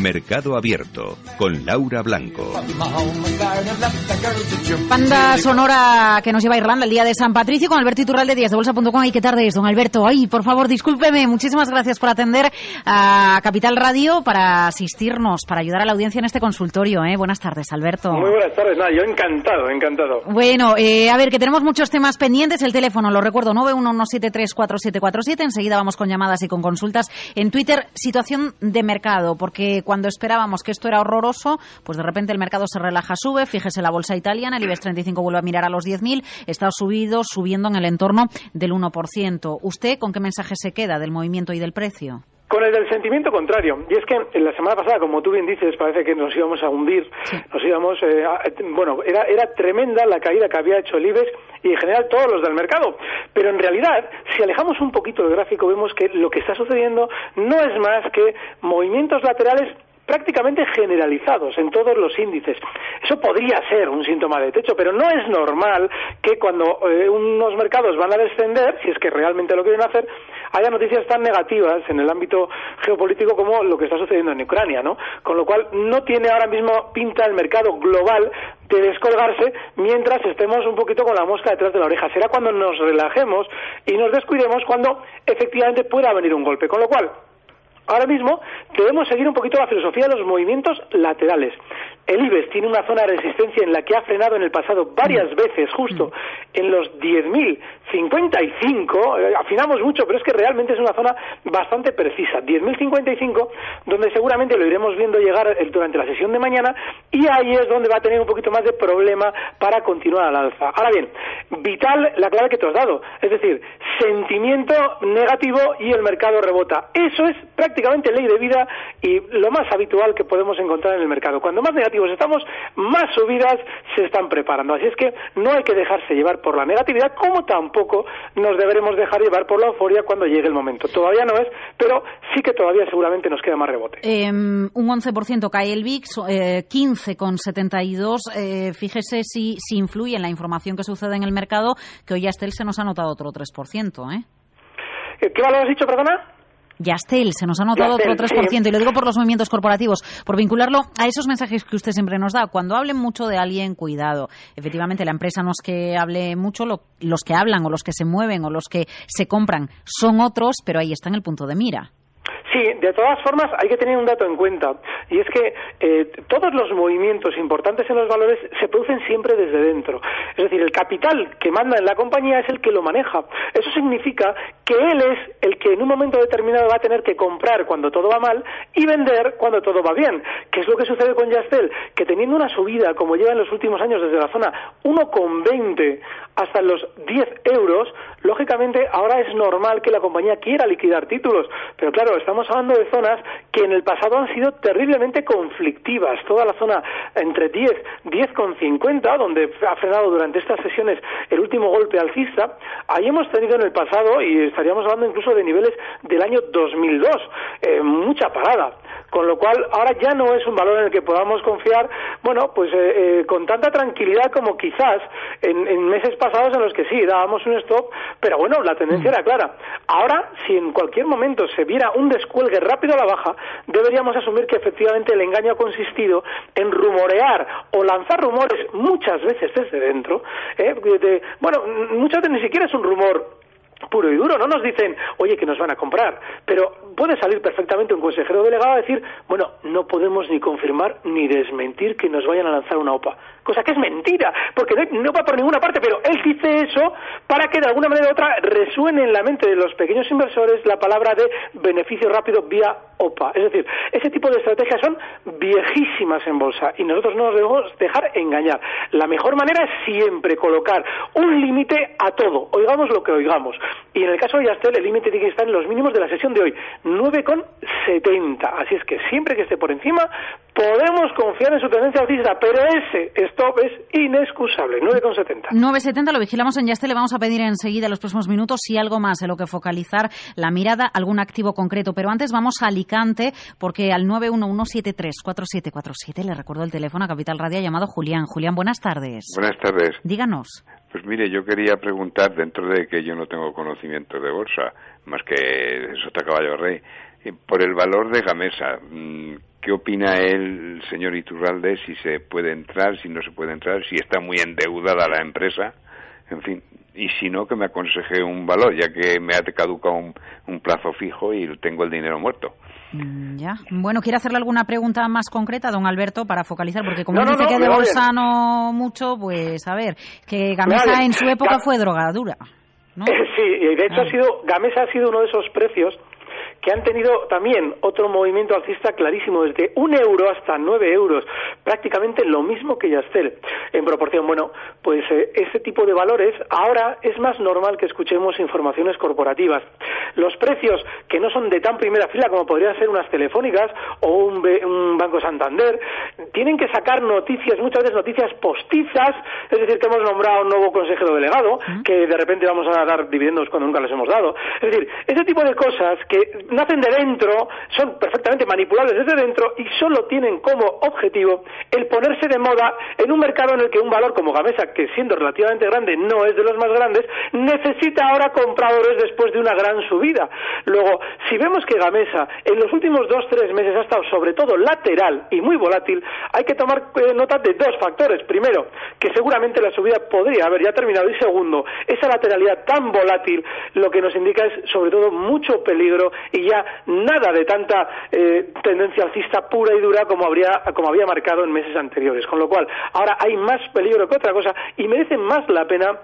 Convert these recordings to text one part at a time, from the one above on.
Mercado Abierto con Laura Blanco. Banda sonora que nos lleva a Irlanda el día de San Patricio con Alberto Iturralde Díaz de Bolsa.com. Ay, qué tarde es, don Alberto. Ay, por favor, discúlpeme. Muchísimas gracias por atender a Capital Radio para asistirnos, para ayudar a la audiencia en este consultorio. ¿eh? Buenas tardes, Alberto. Muy buenas tardes. Nada, yo encantado, encantado. Bueno, eh, a ver, que tenemos muchos temas pendientes. El teléfono, lo recuerdo, 911734747. Enseguida vamos con llamadas y con consultas. En Twitter, situación de mercado, porque cuando esperábamos que esto era horroroso, pues de repente el mercado se relaja, sube. Fíjese la bolsa italiana, el IBEX 35 vuelve a mirar a los 10.000, está subido, subiendo en el entorno del 1%. ¿Usted con qué mensaje se queda del movimiento y del precio? Con el del sentimiento contrario. Y es que en la semana pasada, como tú bien dices, parece que nos íbamos a hundir. Nos íbamos. Eh, bueno, era, era tremenda la caída que había hecho el IBEX y en general todos los del mercado. Pero en realidad, si alejamos un poquito el gráfico, vemos que lo que está sucediendo no es más que movimientos laterales prácticamente generalizados en todos los índices. Eso podría ser un síntoma de techo, pero no es normal que cuando eh, unos mercados van a descender, si es que realmente lo quieren hacer, haya noticias tan negativas en el ámbito geopolítico como lo que está sucediendo en Ucrania, ¿no? Con lo cual no tiene ahora mismo pinta el mercado global de descolgarse mientras estemos un poquito con la mosca detrás de la oreja. Será cuando nos relajemos y nos descuidemos cuando efectivamente pueda venir un golpe. Con lo cual, Ahora mismo debemos seguir un poquito la filosofía de los movimientos laterales. El IBEX tiene una zona de resistencia en la que ha frenado en el pasado varias veces, justo en los 10.055. Eh, afinamos mucho, pero es que realmente es una zona bastante precisa. 10.055, donde seguramente lo iremos viendo llegar durante la sesión de mañana, y ahí es donde va a tener un poquito más de problema para continuar al alza. Ahora bien, vital la clave que te has dado, es decir, sentimiento negativo y el mercado rebota. Eso es prácticamente ley de vida y lo más habitual que podemos encontrar en el mercado. Cuando más negativos estamos, más subidas se están preparando. Así es que no hay que dejarse llevar por la negatividad, como tampoco nos deberemos dejar llevar por la euforia cuando llegue el momento. Todavía no es, pero sí que todavía seguramente nos queda más rebote. Em, un 11% cae el VIX, eh, 15,72. Eh, fíjese si, si influye en la información que sucede en el mercado, que hoy Astel se nos ha notado otro 3%. ¿eh? ¿Qué valor has dicho, perdona? Yastel, se nos ha notado otro 3%, y lo digo por los movimientos corporativos, por vincularlo a esos mensajes que usted siempre nos da. Cuando hablen mucho de alguien, cuidado. Efectivamente, la empresa no es que hable mucho, los que hablan o los que se mueven o los que se compran son otros, pero ahí está en el punto de mira. Sí, de todas formas hay que tener un dato en cuenta y es que eh, todos los movimientos importantes en los valores se producen siempre desde dentro. Es decir, el capital que manda en la compañía es el que lo maneja. Eso significa que él es el que en un momento determinado va a tener que comprar cuando todo va mal y vender cuando todo va bien. ¿Qué es lo que sucede con Yastel? Que teniendo una subida como lleva en los últimos años desde la zona 1,20 hasta los 10 euros, lógicamente ahora es normal que la compañía quiera liquidar títulos. Pero claro, estamos hablando de zonas que en el pasado han sido terriblemente conflictivas. Toda la zona entre 10, 10,50, donde ha frenado durante estas sesiones el último golpe alcista, ahí hemos tenido en el pasado, y estaríamos hablando incluso de niveles del año 2002, eh, mucha parada con lo cual ahora ya no es un valor en el que podamos confiar, bueno, pues eh, eh, con tanta tranquilidad como quizás en, meses pasados en los que sí dábamos un stop, pero bueno, la tendencia era clara. Ahora, si en cualquier momento se viera un descuelgue rápido a la baja, deberíamos asumir que efectivamente el engaño ha consistido en rumorear o lanzar rumores muchas veces desde dentro. ¿eh? bueno, muchas veces ni siquiera es un rumor puro y duro. No nos dicen, oye, que nos van a comprar. Pero puede salir perfectamente un consejero delegado a decir, bueno, no podemos ni confirmar ni desmentir que nos vayan a lanzar una OPA. Cosa que es mentira, porque no, va por ninguna parte, pero él dice eso para que de alguna manera u otra resuene en la mente de los pequeños inversores la palabra de beneficio rápido vía OPA. Es decir, ese tipo de estrategias son viejísimas en bolsa y nosotros no nos debemos dejar engañar. La mejor manera es siempre colocar un límite a todo, oigamos lo que oigamos. Y en el caso de Yastel, el límite tiene que estar en los mínimos de la sesión de hoy, 9,70. Así es que siempre que esté por encima, podemos confiar en su tendencia alcista, pero ese stop es inexcusable, 9,70. 9,70 lo vigilamos en Yaste, le vamos a pedir enseguida en los próximos minutos si algo más en lo que focalizar la mirada, algún activo concreto. Pero antes vamos a Alicante, porque al 911734747 le recuerdo el teléfono a Capital Radio llamado Julián. Julián, buenas tardes. Buenas tardes. Díganos. Pues mire, yo quería preguntar, dentro de que yo no tengo conocimiento de bolsa, más que Sota Caballo Rey, eh, por el valor de Gamesa. ¿Qué opina él, señor Iturralde, si se puede entrar, si no se puede entrar, si está muy endeudada la empresa? En fin, y si no, que me aconseje un valor, ya que me ha caducado un, un plazo fijo y tengo el dinero muerto. Mm, ya. Bueno, ¿quiere hacerle alguna pregunta más concreta, don Alberto, para focalizar? Porque como dice que de bolsa no mucho, pues a ver, que Gamesa en su época fue drogadura. ¿no? Sí, y de hecho ha sido, Gamesa ha sido uno de esos precios que han tenido también otro movimiento alcista clarísimo, desde un euro hasta nueve euros, prácticamente lo mismo que Yastel en proporción. Bueno, pues eh, este tipo de valores ahora es más normal que escuchemos informaciones corporativas. Los precios que no son de tan primera fila como podrían ser unas telefónicas o un, un Banco Santander, tienen que sacar noticias, muchas veces noticias postizas, es decir, que hemos nombrado un nuevo consejero delegado, que de repente vamos a dar dividendos cuando nunca les hemos dado. Es decir, ese tipo de cosas que nacen de dentro, son perfectamente manipulables desde dentro y solo tienen como objetivo el ponerse de moda en un mercado en el que un valor como Gamesa, que siendo relativamente grande no es de los más grandes, necesita ahora compradores después de una gran subida. Luego, si vemos que Gamesa en los últimos dos, tres meses ha estado sobre todo lateral y muy volátil, hay que tomar eh, nota de dos factores. Primero, que seguramente la subida podría haber ya terminado y segundo, esa lateralidad tan volátil lo que nos indica es sobre todo mucho peligro ya nada de tanta eh, tendencia alcista pura y dura como, habría, como había marcado en meses anteriores. Con lo cual, ahora hay más peligro que otra cosa y merece más la pena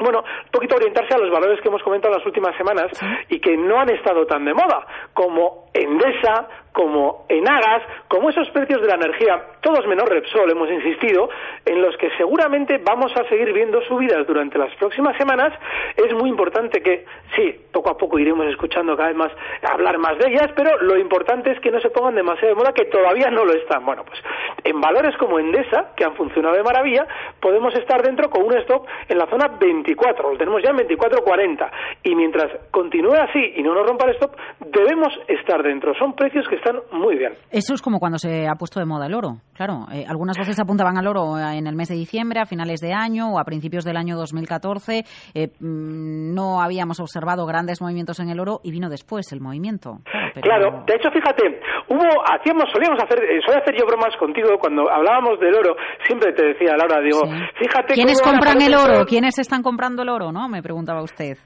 bueno, un poquito orientarse a los valores que hemos comentado las últimas semanas y que no han estado tan de moda, como Endesa, como Enagas, como esos precios de la energía, todos menos Repsol, hemos insistido, en los que seguramente vamos a seguir viendo subidas durante las próximas semanas, es muy importante que, sí, poco a poco iremos escuchando cada vez más hablar más de ellas, pero lo importante es que no se pongan demasiado de moda, que todavía no lo están. Bueno, pues en valores como Endesa, que han funcionado de maravilla, podemos estar dentro con un stop en la zona 24, lo tenemos ya en 24.40, y mientras continúe así y no nos rompa el stop, debemos estar dentro. Son precios que están muy bien. Eso es como cuando se ha puesto de moda el oro. Claro, eh, algunas veces apuntaban al oro en el mes de diciembre, a finales de año o a principios del año 2014. Eh, mm, no habíamos observado grandes movimientos en el oro y vino después el movimiento. Claro, de hecho, fíjate, hubo, hacíamos, solíamos hacer, eh, solía hacer yo bromas contigo cuando hablábamos del oro. Siempre te decía, Laura, digo, fíjate. ¿Quiénes compran el oro? ¿Quiénes están comprando el oro? ¿No? Me preguntaba usted.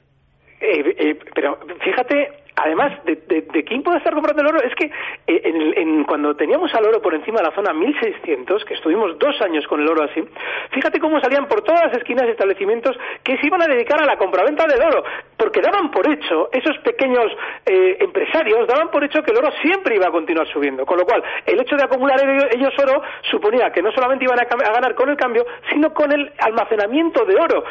pero fíjate además de, de, quién puede estar comprando el oro, es que eh, en, cuando teníamos al oro por encima de la zona 1600, que estuvimos dos años con el oro así, fíjate cómo salían por todas las esquinas establecimientos que se iban a dedicar a la compraventa del oro, porque daban por hecho, esos pequeños eh, empresarios daban por hecho que el oro siempre iba a continuar subiendo, con lo cual el hecho de acumular ellos oro suponía que no solamente iban a ganar con el cambio, sino con el almacenamiento de oro.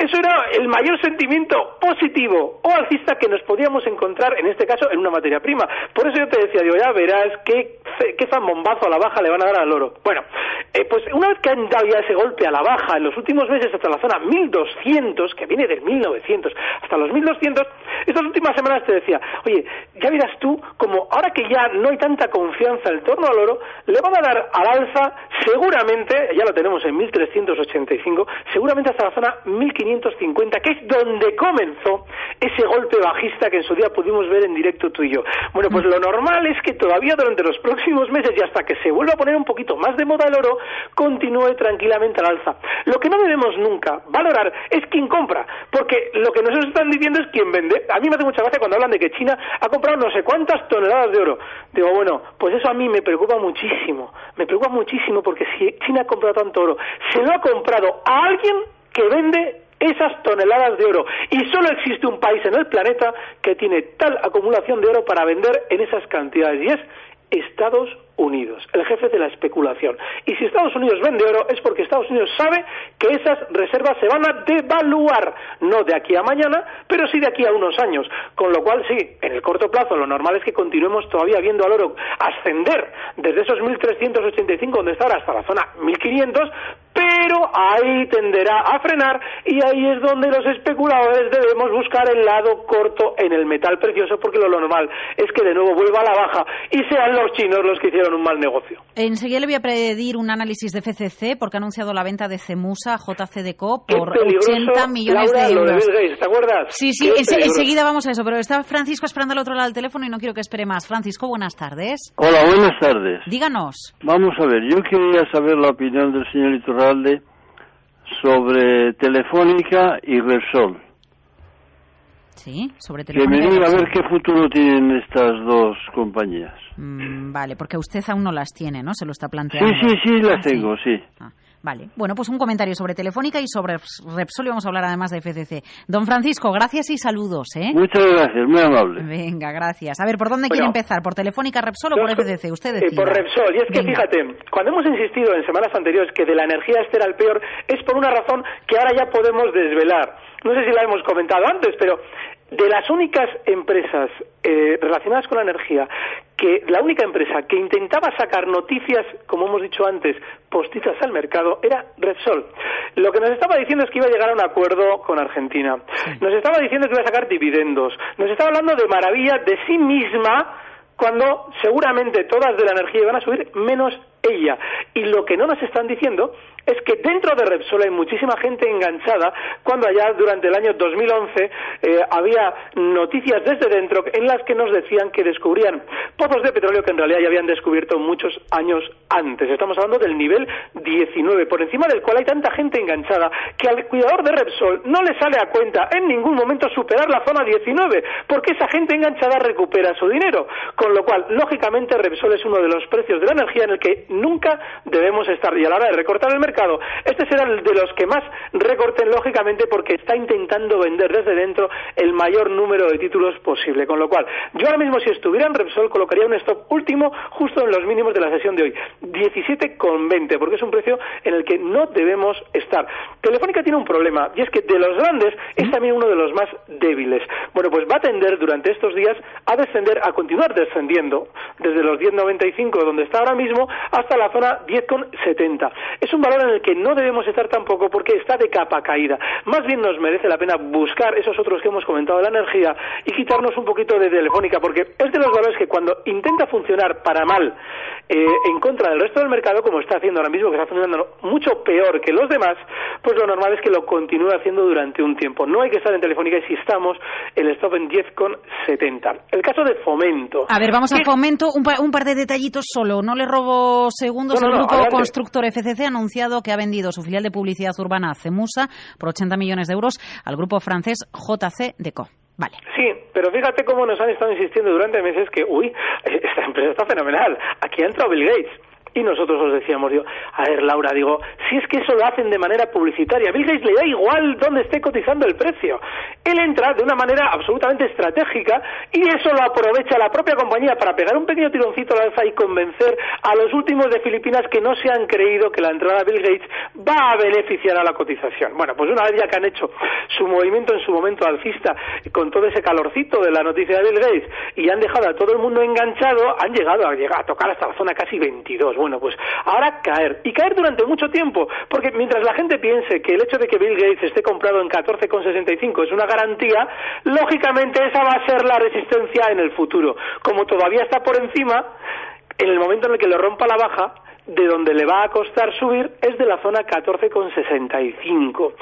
Eso era el mayor sentimiento positivo o alcista que nos podíamos encontrar, en este caso, en una materia prima. Por eso yo te decía, digo, ya verás qué, qué zambombazo a la baja le van a dar al oro. Bueno, eh, pues una vez que han dado ya ese golpe a la baja en los últimos meses hasta la zona 1200, que viene del 1900 hasta los 1200, estas últimas semanas te decía, oye, ya verás tú, como ahora que ya no hay tanta confianza en torno al oro, le van a dar al alza seguramente, ya lo tenemos en 1385, seguramente hasta la zona 1500 que es donde comenzó ese golpe bajista que en su día pudimos ver en directo tú y yo. Bueno, pues lo normal es que todavía durante los próximos meses y hasta que se vuelva a poner un poquito más de moda el oro, continúe tranquilamente al alza. Lo que no debemos nunca valorar es quién compra, porque lo que nos están diciendo es quién vende. A mí me hace mucha gracia cuando hablan de que China ha comprado no sé cuántas toneladas de oro. Digo, bueno, pues eso a mí me preocupa muchísimo. Me preocupa muchísimo porque si China ha comprado tanto oro, se lo ha comprado a alguien que vende esas toneladas de oro. Y solo existe un país en el planeta que tiene tal acumulación de oro para vender en esas cantidades y es Estados Unidos, el jefe de la especulación. Y si Estados Unidos vende oro es porque Estados Unidos sabe que esas reservas se van a devaluar, no de aquí a mañana, pero sí de aquí a unos años. Con lo cual, sí, en el corto plazo lo normal es que continuemos todavía viendo al oro ascender desde esos 1.385 donde está ahora hasta la zona 1.500, pero ahí tenderá a frenar y ahí es donde los especuladores debemos buscar el lado corto en el metal precioso porque lo normal es que de nuevo vuelva a la baja y sean los chinos los que hicieron un mal negocio. Enseguida le voy a pedir un análisis de FCC porque ha anunciado la venta de Cemusa JCDCO por 80 millones de euros. ¿Te acuerdas? Sí, sí, enseguida vamos a eso, pero está Francisco esperando al otro lado del teléfono y no quiero que espere más. Francisco, buenas tardes. Hola, buenas tardes. Díganos. Vamos a ver, yo quería saber la opinión del señor Sobre Telefónica y Repsol. Sí, sobre Que Telefónica. me y diga a ver qué futuro tienen estas dos compañías. Mm, vale, porque usted aún no las tiene, ¿no? Se lo está planteando. Sí, sí, sí, las Ah, tengo, sí. Ah, vale. Bueno, pues un comentario sobre Telefónica y sobre Repsol y vamos a hablar además de FCC. Don Francisco, gracias y saludos, ¿eh? Muchas gracias, muy amable. Venga, gracias. A ver, ¿por dónde Bueno. quiere empezar? ¿Por Telefónica, Repsol o por FCC? Usted eh, por Repsol. Y es que Venga. fíjate, cuando hemos insistido en semanas anteriores que de la energía este era el peor, es por una razón que ahora ya podemos desvelar. No sé si la hemos comentado antes, pero de las únicas empresas eh, relacionadas con la energía, que la única empresa que intentaba sacar noticias, como hemos dicho antes, postizas al mercado, era Repsol. Lo que nos estaba diciendo es que iba a llegar a un acuerdo con Argentina. Nos estaba diciendo que iba a sacar dividendos. Nos estaba hablando de maravillas de sí misma cuando seguramente todas de la energía iban a subir menos ella. Y lo que no nos están diciendo es que dentro de Repsol hay muchísima gente enganchada cuando allá durante el año 2011 eh, había noticias desde dentro en las que nos decían que descubrían pozos de petróleo que en realidad ya habían descubierto muchos años antes. Estamos hablando del nivel 19, por encima del cual hay tanta gente enganchada que al cuidador de Repsol no le sale a cuenta en ningún momento superar la zona 19, porque esa gente enganchada recupera su dinero. Con lo cual, lógicamente, Repsol es uno de los precios de la energía en el que nunca debemos estar. Y a la hora de recortar el mercado, este será el de los que más recorten, lógicamente, porque está intentando vender desde dentro el mayor número de títulos posible. Con lo cual, yo ahora mismo, si estuviera en Repsol, colocaría un stop último justo en los mínimos de la sesión de hoy. 17,20, porque es un precio en el que no debemos estar. Telefónica tiene un problema, y es que de los grandes es también uno de los más débiles. Bueno, pues va a tender durante estos días a descender, a continuar descendiendo, desde los 10,95 donde está ahora mismo hasta la zona 10,70. Es un valor en el que no debemos estar tampoco porque está de capa caída. Más bien nos merece la pena buscar esos otros que hemos comentado de la energía y quitarnos un poquito de Telefónica, porque es de los valores que cuando intenta funcionar para mal eh, en contra del resto del mercado, como está haciendo ahora mismo, que está funcionando mucho peor que los demás, pues lo normal es que lo continúe haciendo durante un tiempo. No hay que estar en Telefónica y si estamos, el stop en 10,70. El caso de Fomento. A ver, vamos a ¿Qué- fomento un, pa- un par de detallitos solo. No le robo segundos. No, no, el grupo adelante. constructor FCC ha anunciado que ha vendido su filial de publicidad urbana Cemusa por 80 millones de euros al grupo francés JC Deco. Vale. Sí, pero fíjate cómo nos han estado insistiendo durante meses que, uy, esta empresa está fenomenal. Aquí ha entrado Bill Gates. Y nosotros os decíamos, yo, a ver, Laura, digo, si es que eso lo hacen de manera publicitaria, Bill Gates le da igual dónde esté cotizando el precio. Él entra de una manera absolutamente estratégica y eso lo aprovecha la propia compañía para pegar un pequeño tironcito al alza y convencer a los últimos de Filipinas que no se han creído que la entrada de Bill Gates va a beneficiar a la cotización. Bueno, pues una vez ya que han hecho su movimiento en su momento alcista con todo ese calorcito de la noticia de Bill Gates y han dejado a todo el mundo enganchado, han llegado a, llegar a tocar hasta la zona casi 22. Bueno, pues ahora caer. Y caer durante mucho tiempo, porque mientras la gente piense que el hecho de que Bill Gates esté comprado en 14,65 es una garantía, lógicamente esa va a ser la resistencia en el futuro. Como todavía está por encima, en el momento en el que lo rompa la baja, de donde le va a costar subir es de la zona 14,65.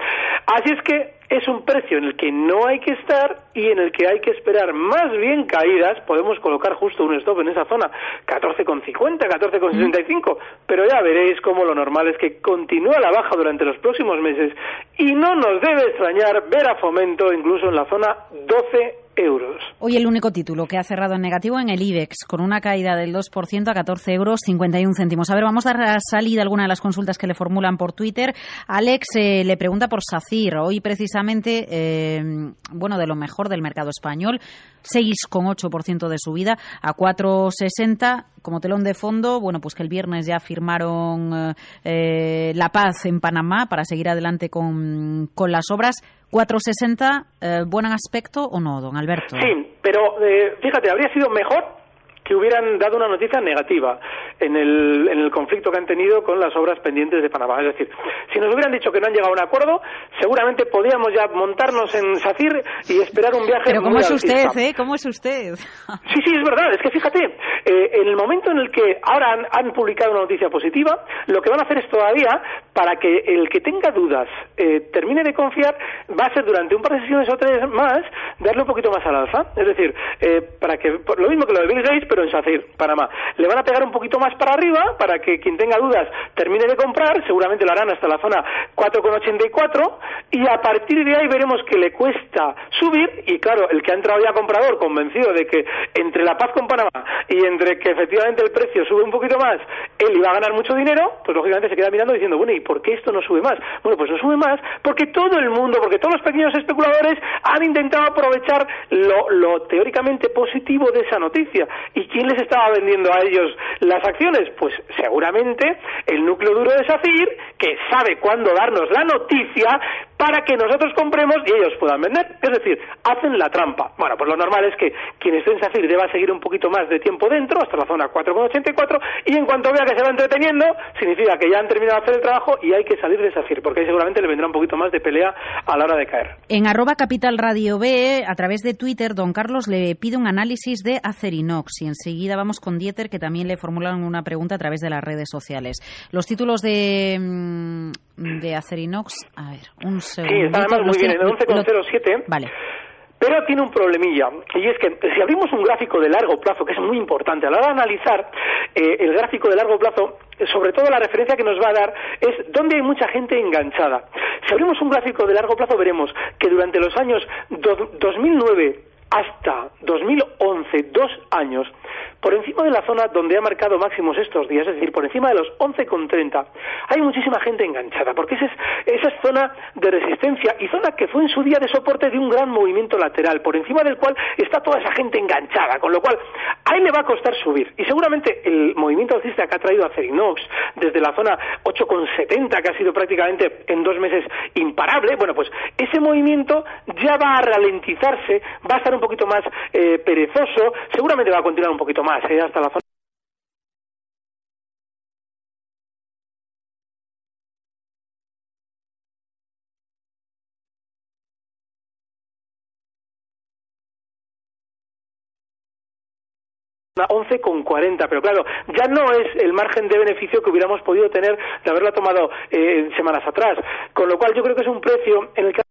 Así es que es un precio en el que no hay que estar y en el que hay que esperar más bien caídas. Podemos colocar justo un stop en esa zona, 14,50, 14,65, pero ya veréis cómo lo normal es que continúa la baja durante los próximos meses y no nos debe extrañar ver a Fomento incluso en la zona 12 Hoy el único título que ha cerrado en negativo en el IBEX, con una caída del 2% a 14 euros 51 céntimos. A ver, vamos a dar salida a alguna de las consultas que le formulan por Twitter. Alex eh, le pregunta por SACIR. Hoy precisamente, eh, bueno, de lo mejor del mercado español, 6,8% de subida a 4,60 como telón de fondo, bueno, pues que el viernes ya firmaron eh, la paz en Panamá para seguir adelante con las obras. 460, eh, ¿buen aspecto o no, don Alberto? Sí, pero eh, fíjate, habría sido mejor que hubieran dado una noticia negativa en el, en el conflicto que han tenido con las obras pendientes de Panamá. Es decir, si nos hubieran dicho que no han llegado a un acuerdo, seguramente podríamos ya montarnos en SACIR y esperar un viaje. Pero ¿cómo es usted, eh? ¿Cómo es usted? sí, sí, es verdad. Es que fíjate, eh, en el momento en el que ahora han, han, publicado una noticia positiva, lo que van a hacer es todavía, para que el que tenga dudas eh, termine de confiar, va a ser durante un par de sesiones o tres más, darle un poquito más al alza. Es decir, eh, para que, lo mismo que lo de Bill Gates, pero en SACIR, Panamá. Le van a pegar un poquito más para arriba para que quien tenga dudas termine de comprar, seguramente lo harán hasta la zona 4,84 y a partir de ahí veremos que le cuesta subir y claro, el que ha entrado ya comprador convencido de que entre la paz con Panamá y entre que efectivamente el precio sube un poquito más, él iba a ganar mucho dinero, pues lógicamente se queda mirando diciendo, bueno, ¿y por qué esto no sube más? Bueno, pues no sube más porque todo el mundo, porque todos los pequeños especuladores han intentado aprovechar lo, lo teóricamente positivo de esa noticia. ¿Y quién les estaba vendiendo a ellos las acciones? Pues seguramente el núcleo duro de SACIR, que sabe cuándo darnos la noticia para que nosotros compremos y ellos puedan vender. Es decir, hacen la trampa. Bueno, pues lo normal es que quien esté en SACIR deba seguir un poquito más de tiempo dentro, hasta la zona 4,84, y en cuanto vea que se va entreteniendo, significa que ya han terminado de hacer el trabajo y hay que salir de SACIR, porque ahí seguramente le vendrá un poquito más de pelea a la hora de caer. En arroba capital B, a través de Twitter, don Carlos le pide un análisis de Acerinox y enseguida vamos con Dieter, que también le formulan una pregunta a través de las redes sociales. Los títulos de, de Acerinox, a ver, un segundo. Sí, está además muy bien, en 11,07. Vale. Pero tiene un problemilla, y es que si abrimos un gráfico de largo plazo, que es muy importante, a la hora de analizar eh, el gráfico de largo plazo, sobre todo la referencia que nos va a dar es dónde hay mucha gente enganchada. Si abrimos un gráfico de largo plazo, veremos que durante los años do, 2009 hasta 2011, dos años, por encima de la zona donde ha marcado máximos estos días, es decir, por encima de los 11,30, hay muchísima gente enganchada, porque esa es, esa es zona de resistencia y zona que fue en su día de soporte de un gran movimiento lateral, por encima del cual está toda esa gente enganchada, con lo cual ahí le va a costar subir. Y seguramente el movimiento alcista que ha traído a Cerinox desde la zona 8,70, que ha sido prácticamente en dos meses imparable, bueno, pues ese movimiento ya va a ralentizarse, va a estar un poquito más eh, perezoso, seguramente va a continuar un poquito más, eh, hasta la zona. con pero claro, ya no es el margen de beneficio que hubiéramos podido tener de haberla tomado eh, semanas atrás, con lo cual yo creo que es un precio en el que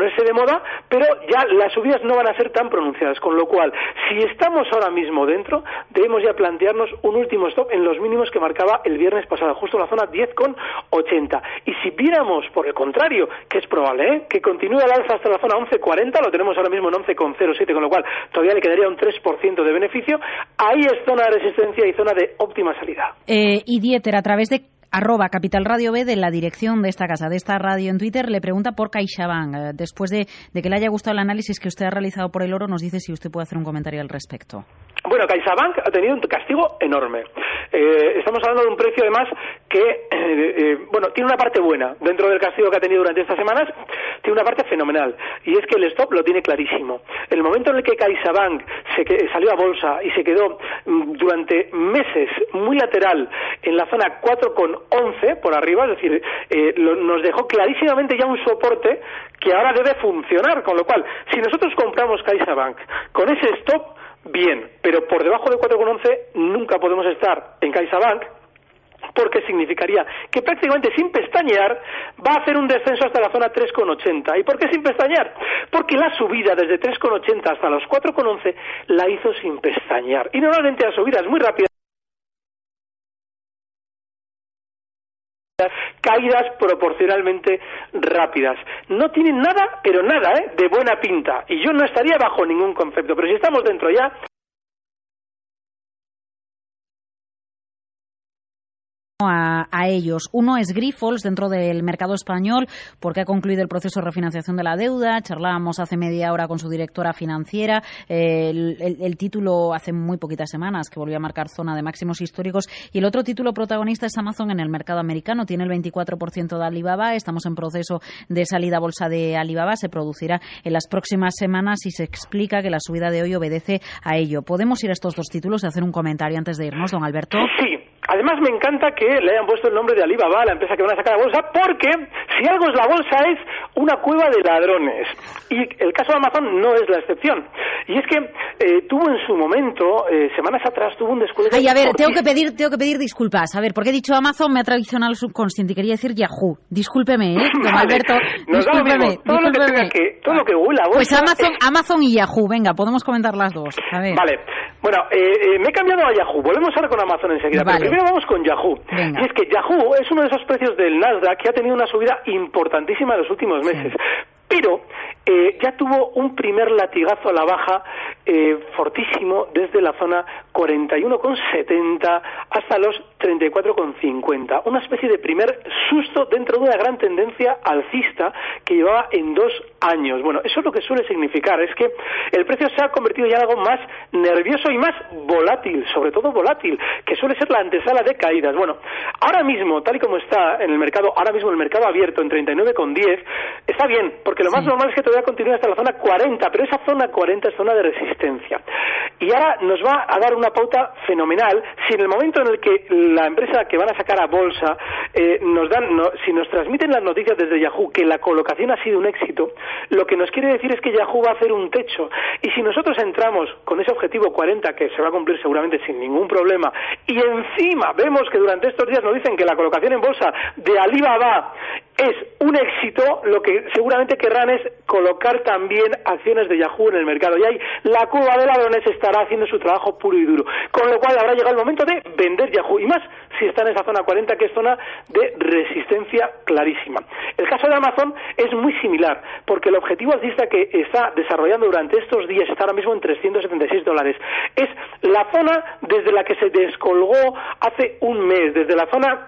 ponerse de moda, pero ya las subidas no van a ser tan pronunciadas, con lo cual, si estamos ahora mismo dentro, debemos ya plantearnos un último stop en los mínimos que marcaba el viernes pasado, justo en la zona 10,80. Y si viéramos, por el contrario, que es probable, ¿eh? que continúe al alza hasta la zona 11,40, lo tenemos ahora mismo en 11,07, con lo cual todavía le quedaría un 3% de beneficio, ahí es zona de resistencia y zona de óptima salida. Eh, y Dieter, a través de arroba Capital Radio B de la dirección de esta casa, de esta radio en Twitter, le pregunta por CaixaBank. Eh, después de, de, que le haya gustado el análisis que usted ha realizado por el oro, nos dice si usted puede hacer un comentario al respecto. Bueno, CaixaBank ha tenido un castigo enorme. Eh, estamos hablando de un precio, además, que, eh, eh, bueno, tiene una parte buena dentro del castigo que ha tenido durante estas semanas, tiene una parte fenomenal, y es que el stop lo tiene clarísimo. El momento en el que CaixaBank se que, salió a bolsa y se quedó mm, durante meses muy lateral en la zona 4,11 por arriba, es decir, eh, lo, nos dejó clarísimamente ya un soporte que ahora debe funcionar, con lo cual, si nosotros compramos CaixaBank con ese stop, bien, pero por debajo de 4,11 nunca podemos estar en CaixaBank porque significaría que prácticamente sin pestañear va a hacer un descenso hasta la zona 3,80. ¿Y por qué sin pestañear? Porque la subida desde 3,80 hasta los 4,11 la hizo sin pestañear. Y normalmente la subida es muy rápida caídas proporcionalmente rápidas. No tienen nada, pero nada, ¿eh? de buena pinta. Y yo no estaría bajo ningún concepto. Pero si estamos dentro ya, A, ellos. Uno es Grifols dentro del mercado español porque ha concluido el proceso de refinanciación de la deuda. Charlábamos hace media hora con su directora financiera. el, título hace muy poquitas semanas que volvió a marcar zona de máximos históricos. Y el otro título protagonista es Amazon en el mercado americano. Tiene el 24% de Alibaba. Estamos en proceso de salida a bolsa de Alibaba. Se producirá en las próximas semanas y se explica que la subida de hoy obedece a ello. ¿Podemos ir a estos dos títulos y hacer un comentario antes de irnos, don Alberto? Sí. Además, me encanta que le hayan puesto el nombre de Alibaba, la empresa que van a sacar a bolsa, porque si algo es la bolsa es una cueva de ladrones. Y el caso de Amazon no es la excepción. Y es que eh, tuvo en su momento, eh, semanas atrás, tuvo un descuento. Ay, a ver, tengo que pedir, tengo que pedir disculpas. A ver, porque he dicho Amazon, me ha traicionado el subconsciente y quería decir Yahoo. Discúlpeme, ¿eh, don Alberto? discúlpeme, todo Lo que todo lo que huela Pues Amazon, Amazon y Yahoo, venga, podemos comentar las dos. A ver. Vale. Bueno, eh, me he cambiado a Yahoo. Volvemos ahora con Amazon enseguida. Pero primero vamos con Yahoo. Y es que Yahoo es uno de esos precios del Nasdaq que ha tenido una subida importantísima en los últimos meses. Pero eh, ya tuvo un primer latigazo a la baja eh, fortísimo desde la zona 41,70 hasta los 34,50. Una especie de primer susto dentro de una gran tendencia alcista que llevaba en dos años. Bueno, eso es lo que suele significar, es que el precio se ha convertido ya en algo más nervioso y más volátil, sobre todo volátil, que suele ser la antesala de caídas. Bueno, ahora mismo, tal y como está en el mercado, ahora mismo el mercado abierto en 39,10, está bien, porque lo más normal es que todavía continúe hasta la zona 40, pero esa zona 40 es zona de resistencia. Y ahora nos va a dar una pauta fenomenal si en el momento en el que la empresa que van a sacar a bolsa eh, nos dan, si nos transmiten las noticias desde Yahoo que la colocación ha sido un éxito, lo que nos quiere decir es que Yahoo va a hacer un techo. Y si nosotros entramos con ese objetivo 40 que se va a cumplir seguramente sin ningún problema y encima vemos que durante estos días nos dicen que la colocación en bolsa de Alibaba es un éxito, lo que seguramente querrán es colocar también acciones de Yahoo en el mercado. Y ahí la cuba de ladrones estará haciendo su trabajo puro y duro. Con lo cual habrá llegado el momento de vender Yahoo. Y más si está en esa zona 40, que es zona de resistencia clarísima. El caso de Amazon es muy similar, porque el objetivo alcista que está desarrollando durante estos días está ahora mismo en 376 dólares. Es la zona desde la que se descolgó hace un mes, desde la zona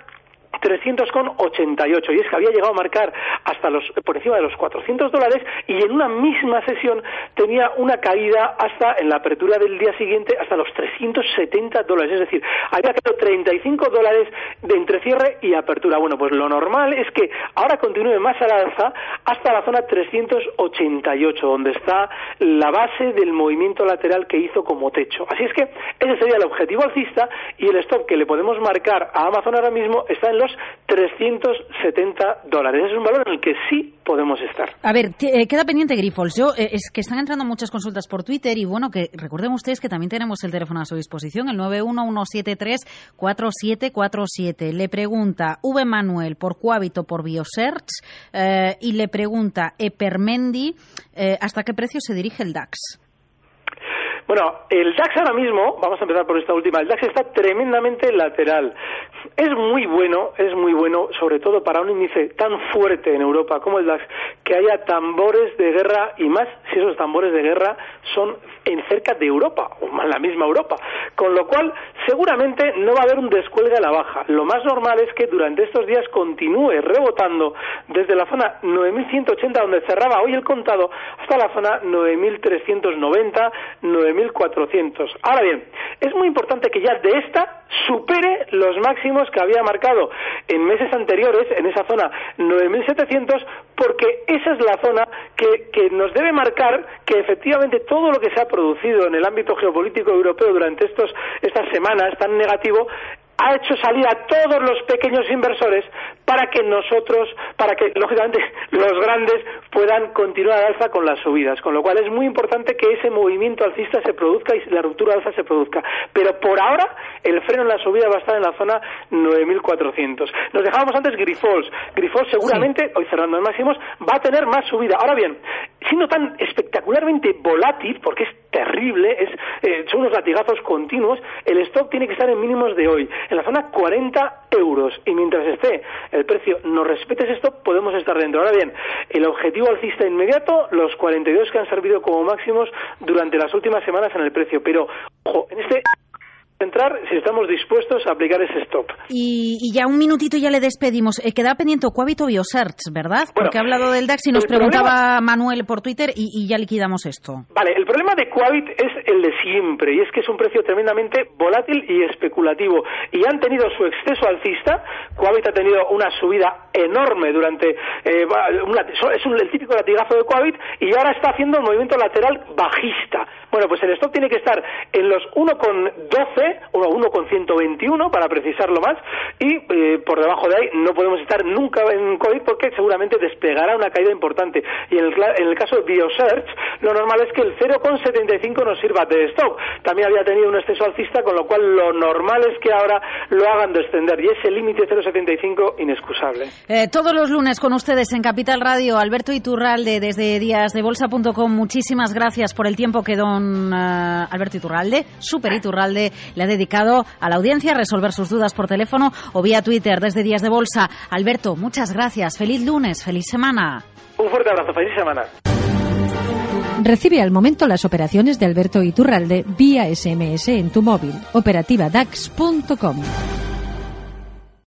300,88 y es que había llegado a marcar hasta los por encima de los 400 dólares y en una misma sesión tenía una caída hasta en la apertura del día siguiente hasta los 370 dólares, es decir, había caído 35 dólares de entre cierre y apertura. Bueno, pues lo normal es que ahora continúe más a la alza hasta la zona 388, donde está la base del movimiento lateral que hizo como techo. Así es que ese sería el objetivo alcista y el stop que le podemos marcar a Amazon ahora mismo está en los 370 dólares. Es un valor en el que sí podemos estar. A ver, eh, queda pendiente Grifols. Yo, eh, es que están entrando muchas consultas por Twitter y bueno, que recuerden ustedes que también tenemos el teléfono a su disposición, el 911734747. Le pregunta V. Manuel por Cohabito por Biosearch eh, y le pregunta Epermendi hasta qué precio se dirige el DAX. Bueno, el DAX ahora mismo, vamos a empezar por esta última, el DAX está tremendamente lateral. Es muy bueno, es muy bueno, sobre todo para un índice tan fuerte en Europa como el DAX, que haya tambores de guerra y más si esos tambores de guerra son en cerca de Europa, o en la misma Europa. Con lo cual, seguramente no va a haber un descuelgue a la baja. Lo más normal es que durante estos días continúe rebotando desde la zona 9.180, donde cerraba hoy el contado, hasta la zona 9.390, 9.400. Ahora bien, es muy importante que ya de esta supere los máximos que había marcado en meses anteriores, en esa zona 9.700, porque esa es la zona que, que nos debe marcar que efectivamente todo lo que se ha producido en el ámbito geopolítico europeo durante estos, estas semanas tan negativo ha hecho salir a todos los pequeños inversores para que nosotros, para que lógicamente los grandes puedan continuar al alza con las subidas. Con lo cual es muy importante que ese movimiento alcista se produzca y la ruptura alza se produzca. Pero por ahora el freno en la subida va a estar en la zona 9.400. Nos dejábamos antes Grifols. Grifols seguramente, hoy cerrando en máximos, va a tener más subida. Ahora bien, siendo tan espectacularmente volátil, porque es terrible, es, eh, son unos latigazos continuos, el stock tiene que estar en mínimos de hoy, en la zona 40 euros, y mientras esté el precio no respete ese stock, podemos estar dentro. Ahora bien, el objetivo alcista inmediato, los 42 que han servido como máximos durante las últimas semanas en el precio, pero, ojo, en este entrar si estamos dispuestos a aplicar ese stop. Y, ya un minutito ya le despedimos. Eh, queda pendiente Coavito Biosearch, ¿verdad? Porque ha hablado del DAX y nos preguntaba Manuel por Twitter y, ya liquidamos esto. Vale, el problema de Coavit es el de siempre y es que es un precio tremendamente volátil y especulativo. Y han tenido su exceso alcista. Coavit ha tenido una subida enorme durante. Eh, es un, el típico latigazo de Coavit y ahora está haciendo un movimiento lateral bajista. Bueno, pues el stop tiene que estar en los 1,12 o 1,121 para precisarlo más, y eh, por debajo de ahí no podemos estar nunca en COVID porque seguramente despegará una caída importante. Y en el, en el caso de BioSearch, lo normal es que el 0,75 nos sirva de stop. También había tenido un exceso alcista, con lo cual lo normal es que ahora lo hagan descender, y ese límite 0,75 inexcusable. Eh, todos los lunes con ustedes en Capital Radio, Alberto Iturralde, desde díasdebolsa.com, muchísimas gracias por el tiempo que don eh, Alberto Iturralde, Super Iturralde, le ha dedicado a la audiencia a resolver sus dudas por teléfono o vía Twitter desde Días de Bolsa. Alberto, muchas gracias. Feliz lunes, feliz semana. Un fuerte abrazo, feliz semana. Recibe al momento las operaciones de Alberto Iturralde vía SMS en tu móvil. Operativa DAX.com.